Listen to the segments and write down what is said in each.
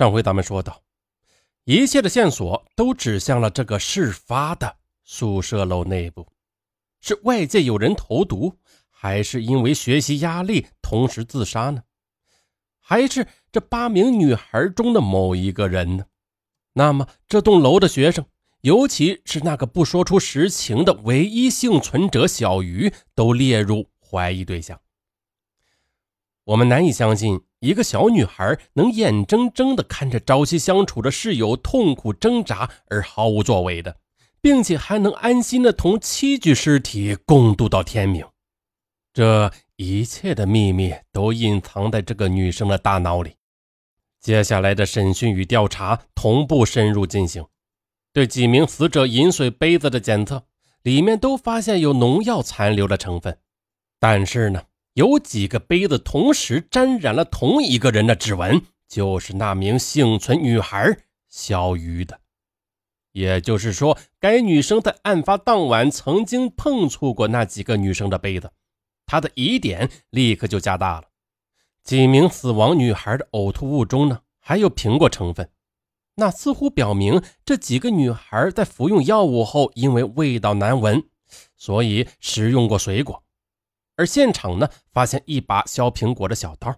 上回咱们说到，一切的线索都指向了这个事发的宿舍楼内部，是外界有人投毒，还是因为学习压力同时自杀呢？还是这八名女孩中的某一个人呢？那么这栋楼的学生，尤其是那个不说出实情的唯一幸存者小鱼，都列入怀疑对象。我们难以相信。一个小女孩能眼睁睁地看着朝夕相处的室友痛苦挣扎而毫无作为的，并且还能安心地同七具尸体共度到天明，这一切的秘密都隐藏在这个女生的大脑里。接下来的审讯与调查同步深入进行，对几名死者饮水杯子的检测，里面都发现有农药残留的成分，但是呢？有几个杯子同时沾染了同一个人的指纹，就是那名幸存女孩小鱼的。也就是说，该女生在案发当晚曾经碰触过那几个女生的杯子，她的疑点立刻就加大了。几名死亡女孩的呕吐物中呢，还有苹果成分，那似乎表明这几个女孩在服用药物后，因为味道难闻，所以食用过水果。而现场呢，发现一把削苹果的小刀，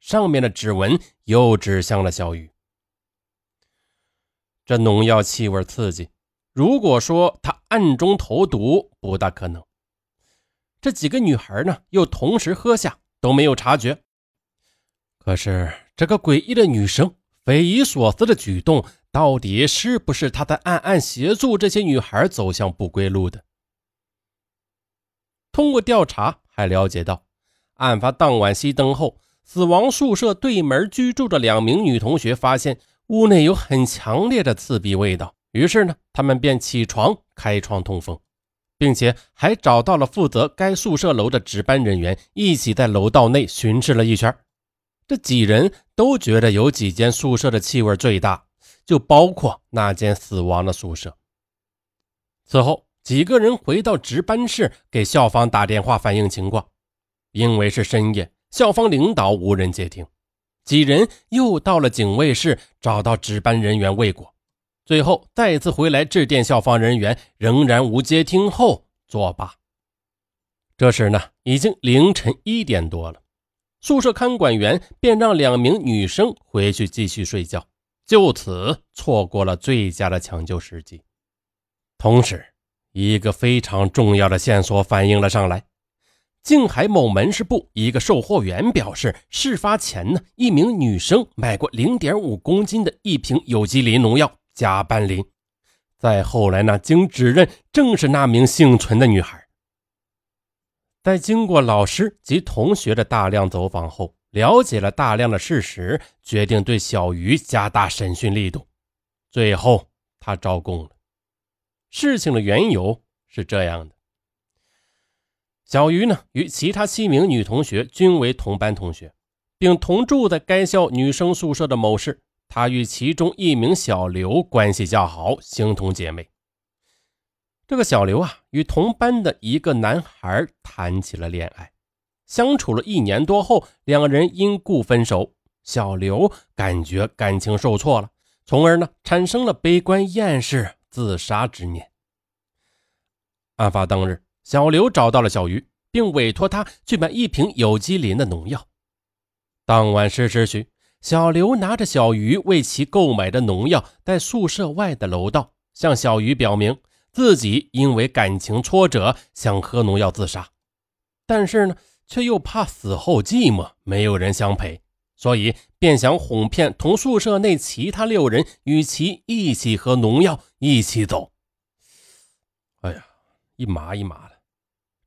上面的指纹又指向了小雨。这农药气味刺激，如果说他暗中投毒，不大可能。这几个女孩呢，又同时喝下，都没有察觉。可是这个诡异的女生匪夷所思的举动，到底是不是他在暗暗协助这些女孩走向不归路的？通过调查。还了解到，案发当晚熄灯后，死亡宿舍对门居住的两名女同学发现屋内有很强烈的刺鼻味道，于是呢，他们便起床开窗通风，并且还找到了负责该宿舍楼的值班人员，一起在楼道内巡视了一圈。这几人都觉得有几间宿舍的气味最大，就包括那间死亡的宿舍。此后。几个人回到值班室，给校方打电话反映情况。因为是深夜，校方领导无人接听。几人又到了警卫室，找到值班人员未果。最后再次回来致电校方人员，仍然无接听后作罢。这时呢，已经凌晨一点多了。宿舍看管员便让两名女生回去继续睡觉，就此错过了最佳的抢救时机。同时，一个非常重要的线索反映了上来。静海某门市部一个售货员表示，事发前呢，一名女生买过零点五公斤的一瓶有机磷农药甲斑磷。再后来呢，经指认正是那名幸存的女孩。在经过老师及同学的大量走访后，了解了大量的事实，决定对小鱼加大审讯力度。最后，他招供了。事情的缘由是这样的：小鱼呢，与其他七名女同学均为同班同学，并同住在该校女生宿舍的某室。她与其中一名小刘关系较好，形同姐妹。这个小刘啊，与同班的一个男孩谈起了恋爱，相处了一年多后，两人因故分手。小刘感觉感情受挫了，从而呢，产生了悲观厌世。自杀之念。案发当日，小刘找到了小鱼，并委托他去买一瓶有机磷的农药。当晚十时许，小刘拿着小鱼为其购买的农药，在宿舍外的楼道向小鱼表明自己因为感情挫折想喝农药自杀，但是呢，却又怕死后寂寞，没有人相陪。所以便想哄骗同宿舍内其他六人与其一起喝农药，一起走。哎呀，一麻一麻的。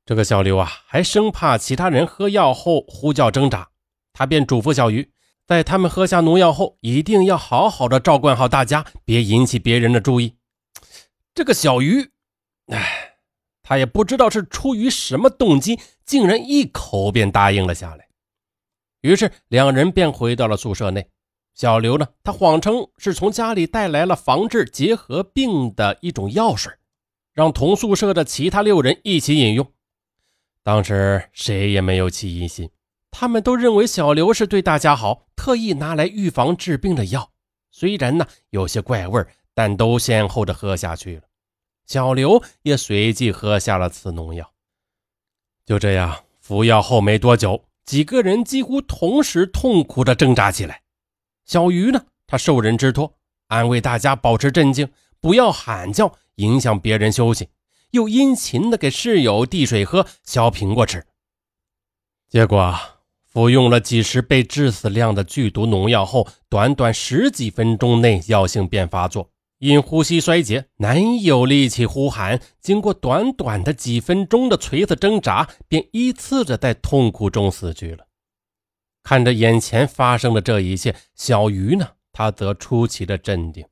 这个小刘啊，还生怕其他人喝药后呼叫挣扎，他便嘱咐小鱼，在他们喝下农药后，一定要好好的照管好大家，别引起别人的注意。这个小鱼，哎，他也不知道是出于什么动机，竟然一口便答应了下来。于是两人便回到了宿舍内。小刘呢，他谎称是从家里带来了防治结核病的一种药水，让同宿舍的其他六人一起饮用。当时谁也没有起疑心，他们都认为小刘是对大家好，特意拿来预防治病的药。虽然呢有些怪味但都先后的喝下去了。小刘也随即喝下了此农药。就这样服药后没多久，几个人几乎同时痛苦的挣扎起来。小鱼呢，他受人之托，安慰大家保持镇静，不要喊叫，影响别人休息，又殷勤的给室友递水喝、削苹果吃。结果服用了几十倍致死量的剧毒农药后，短短十几分钟内药性便发作。因呼吸衰竭，难有力气呼喊。经过短短的几分钟的锤子挣扎，便依次着在痛苦中死去了。看着眼前发生的这一切，小鱼呢？他则出奇的镇定。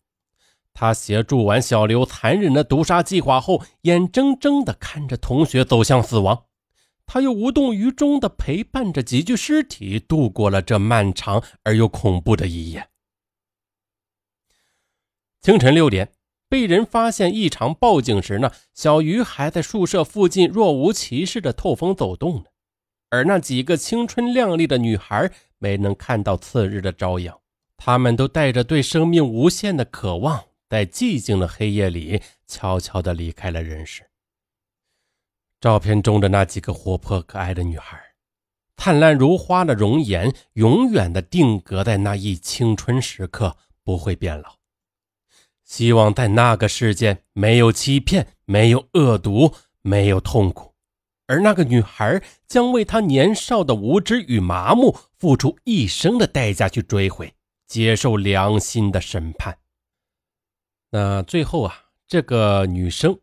他协助完小刘残忍的毒杀计划后，眼睁睁的看着同学走向死亡，他又无动于衷的陪伴着几具尸体度过了这漫长而又恐怖的一夜。清晨六点，被人发现异常报警时呢，小鱼还在宿舍附近若无其事的透风走动呢。而那几个青春靓丽的女孩没能看到次日的朝阳，她们都带着对生命无限的渴望，在寂静的黑夜里悄悄地离开了人世。照片中的那几个活泼可爱的女孩，灿烂如花的容颜，永远的定格在那一青春时刻，不会变老。希望在那个世界没有欺骗，没有恶毒，没有痛苦，而那个女孩将为她年少的无知与麻木付出一生的代价去追回，接受良心的审判。那最后啊，这个女生，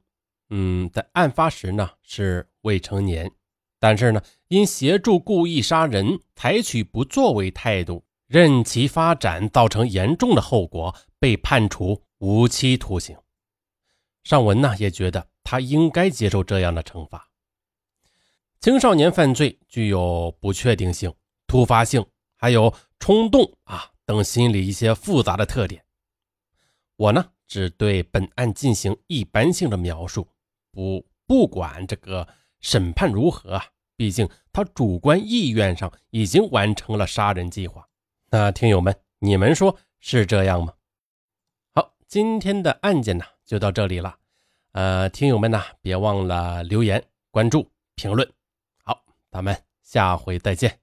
嗯，在案发时呢是未成年，但是呢因协助故意杀人，采取不作为态度，任其发展，造成严重的后果，被判处。无期徒刑，尚文呢也觉得他应该接受这样的惩罚。青少年犯罪具有不确定性、突发性，还有冲动啊等心理一些复杂的特点。我呢只对本案进行一般性的描述，不不管这个审判如何啊，毕竟他主观意愿上已经完成了杀人计划。那听友们，你们说是这样吗？好今天的案件呢，就到这里了。呃，听友们呢，别忘了留言、关注、评论。好，咱们下回再见。